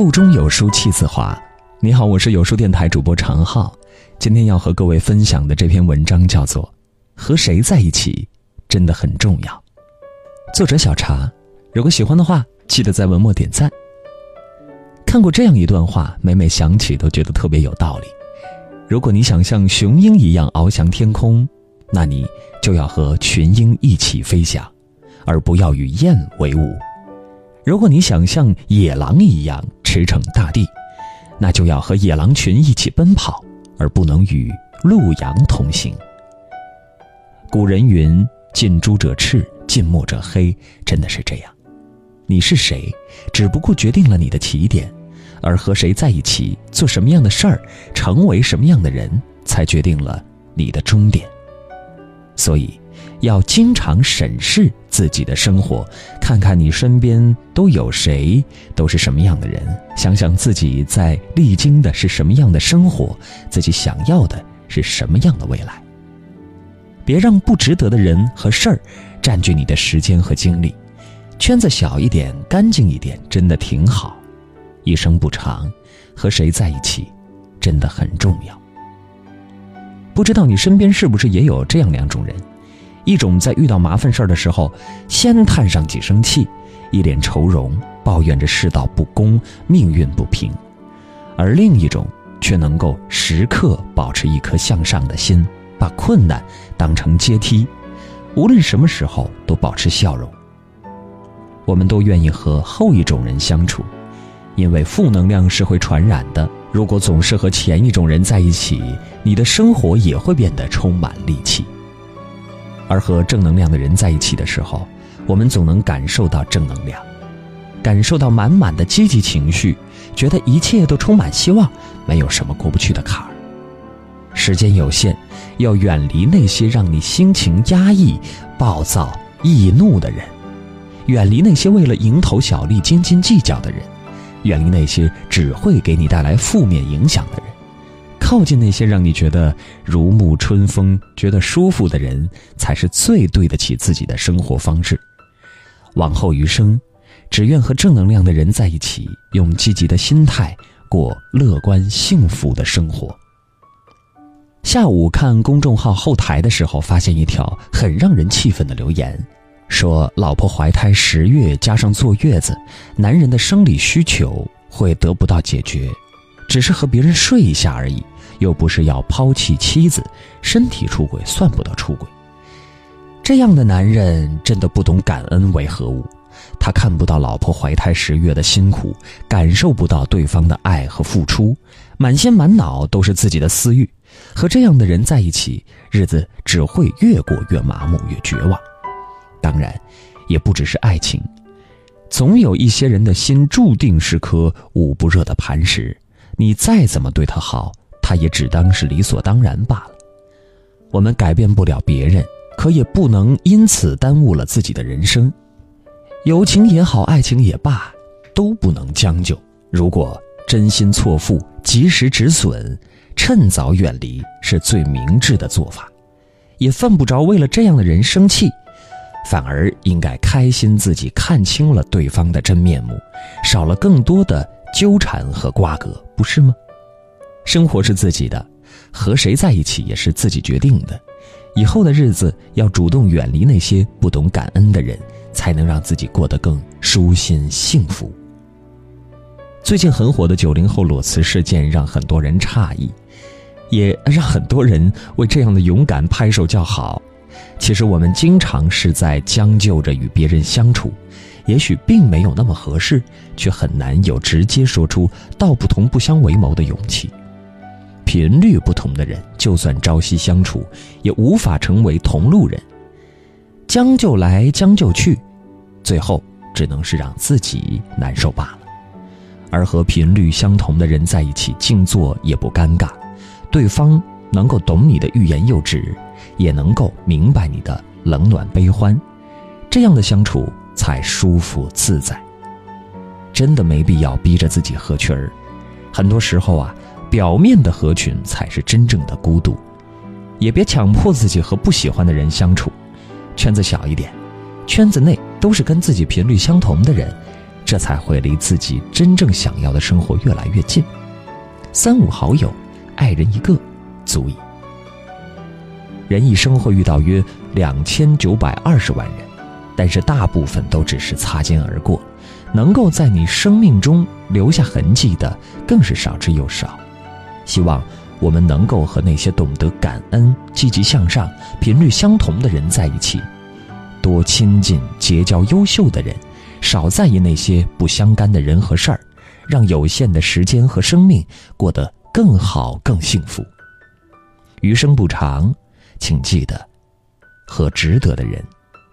腹中有书气自华。你好，我是有书电台主播常浩。今天要和各位分享的这篇文章叫做《和谁在一起真的很重要》，作者小茶。如果喜欢的话，记得在文末点赞。看过这样一段话，每每想起都觉得特别有道理。如果你想像雄鹰一样翱翔天空，那你就要和群鹰一起飞翔，而不要与雁为伍。如果你想像野狼一样驰骋大地，那就要和野狼群一起奔跑，而不能与鹿羊同行。古人云：“近朱者赤，近墨者黑。”真的是这样。你是谁，只不过决定了你的起点，而和谁在一起，做什么样的事儿，成为什么样的人，才决定了你的终点。所以。要经常审视自己的生活，看看你身边都有谁，都是什么样的人，想想自己在历经的是什么样的生活，自己想要的是什么样的未来。别让不值得的人和事儿占据你的时间和精力，圈子小一点，干净一点，真的挺好。一生不长，和谁在一起，真的很重要。不知道你身边是不是也有这样两种人？一种在遇到麻烦事儿的时候，先叹上几声气，一脸愁容，抱怨着世道不公、命运不平；而另一种却能够时刻保持一颗向上的心，把困难当成阶梯，无论什么时候都保持笑容。我们都愿意和后一种人相处，因为负能量是会传染的。如果总是和前一种人在一起，你的生活也会变得充满戾气。而和正能量的人在一起的时候，我们总能感受到正能量，感受到满满的积极情绪，觉得一切都充满希望，没有什么过不去的坎儿。时间有限，要远离那些让你心情压抑、暴躁易怒的人，远离那些为了蝇头小利斤斤计较的人，远离那些只会给你带来负面影响的人。靠近那些让你觉得如沐春风、觉得舒服的人，才是最对得起自己的生活方式。往后余生，只愿和正能量的人在一起，用积极的心态过乐观幸福的生活。下午看公众号后台的时候，发现一条很让人气愤的留言，说老婆怀胎十月加上坐月子，男人的生理需求会得不到解决，只是和别人睡一下而已。又不是要抛弃妻子，身体出轨算不得出轨。这样的男人真的不懂感恩为何物，他看不到老婆怀胎十月的辛苦，感受不到对方的爱和付出，满心满脑都是自己的私欲。和这样的人在一起，日子只会越过越麻木，越绝望。当然，也不只是爱情，总有一些人的心注定是颗捂不热的磐石，你再怎么对他好。他也只当是理所当然罢了。我们改变不了别人，可也不能因此耽误了自己的人生。友情也好，爱情也罢，都不能将就。如果真心错付，及时止损，趁早远离，是最明智的做法。也犯不着为了这样的人生气，反而应该开心自己看清了对方的真面目，少了更多的纠缠和瓜葛，不是吗？生活是自己的，和谁在一起也是自己决定的。以后的日子要主动远离那些不懂感恩的人，才能让自己过得更舒心幸福。最近很火的九零后裸辞事件让很多人诧异，也让很多人为这样的勇敢拍手叫好。其实我们经常是在将就着与别人相处，也许并没有那么合适，却很难有直接说出“道不同不相为谋”的勇气。频率不同的人，就算朝夕相处，也无法成为同路人。将就来将就去，最后只能是让自己难受罢了。而和频率相同的人在一起，静坐也不尴尬，对方能够懂你的欲言又止，也能够明白你的冷暖悲欢，这样的相处才舒服自在。真的没必要逼着自己合群儿，很多时候啊。表面的合群才是真正的孤独，也别强迫自己和不喜欢的人相处，圈子小一点，圈子内都是跟自己频率相同的人，这才会离自己真正想要的生活越来越近。三五好友，爱人一个，足矣。人一生会遇到约两千九百二十万人，但是大部分都只是擦肩而过，能够在你生命中留下痕迹的更是少之又少。希望我们能够和那些懂得感恩、积极向上、频率相同的人在一起，多亲近结交优秀的人，少在意那些不相干的人和事儿，让有限的时间和生命过得更好、更幸福。余生不长。请记得，和值得的人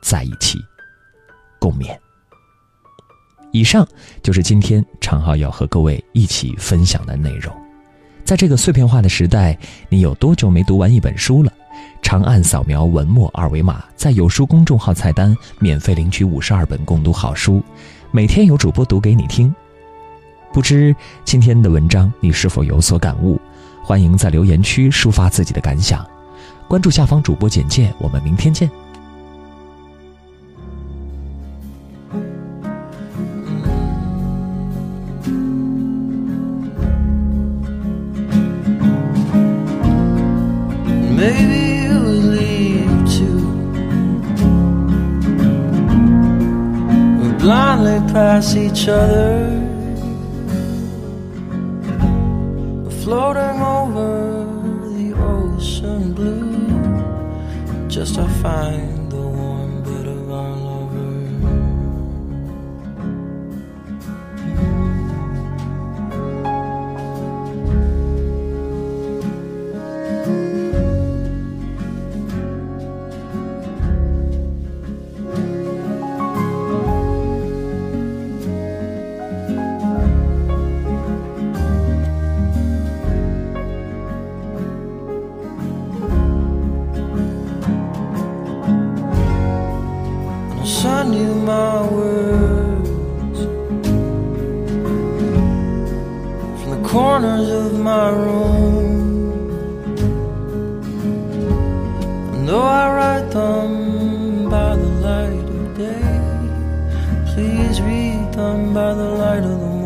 在一起共勉。以上就是今天常浩要和各位一起分享的内容。在这个碎片化的时代，你有多久没读完一本书了？长按扫描文末二维码，在有书公众号菜单免费领取五十二本共读好书，每天有主播读给你听。不知今天的文章你是否有所感悟？欢迎在留言区抒发自己的感想。关注下方主播简介，我们明天见。blindly pass each other, floating over the ocean blue. Just a fine. Knew my words from the corners of my room. And though I write them by the light of day, please read them by the light of the